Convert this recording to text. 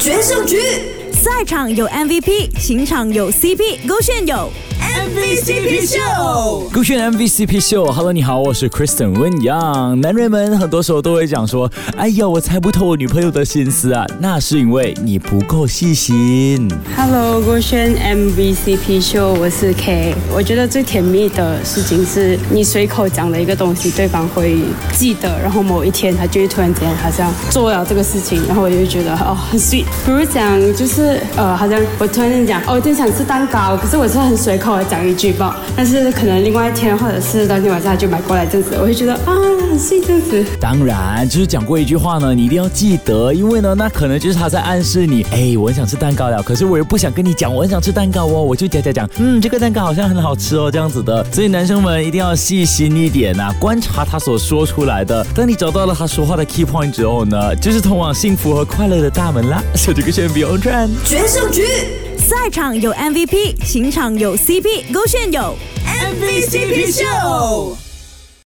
决胜局，赛场有 MVP，情场有 CP，勾选有。MVCP 秀，勾选 MVCP 秀，Hello，你好，我是 Kristen 温阳。男人们很多时候都会讲说，哎呀，我猜不透我女朋友的心思啊，那是因为你不够细心。Hello，勾选 MVCP 秀，我是 K。我觉得最甜蜜的事情是你随口讲了一个东西，对方会记得，然后某一天他就会突然间好像做了这个事情，然后我就会觉得哦很 sweet。比如讲就是呃，好像我突然间讲哦，我今天想吃蛋糕，可是我是很随口的。讲一句吧，但是可能另外一天或者是当天晚上就买过来这样子，我会觉得啊，是这样子。当然，就是讲过一句话呢，你一定要记得，因为呢，那可能就是他在暗示你，哎，我很想吃蛋糕了，可是我又不想跟你讲我很想吃蛋糕哦，我就讲讲讲，嗯，这个蛋糕好像很好吃哦，这样子的。所以男生们一定要细心一点呐，观察他所说出来的。当你找到了他说话的 key point 之后呢，就是通往幸福和快乐的大门啦。手机个先别 on 转，决胜局。赛场有 MVP，情场有 CP，勾选有 MVCP 秀。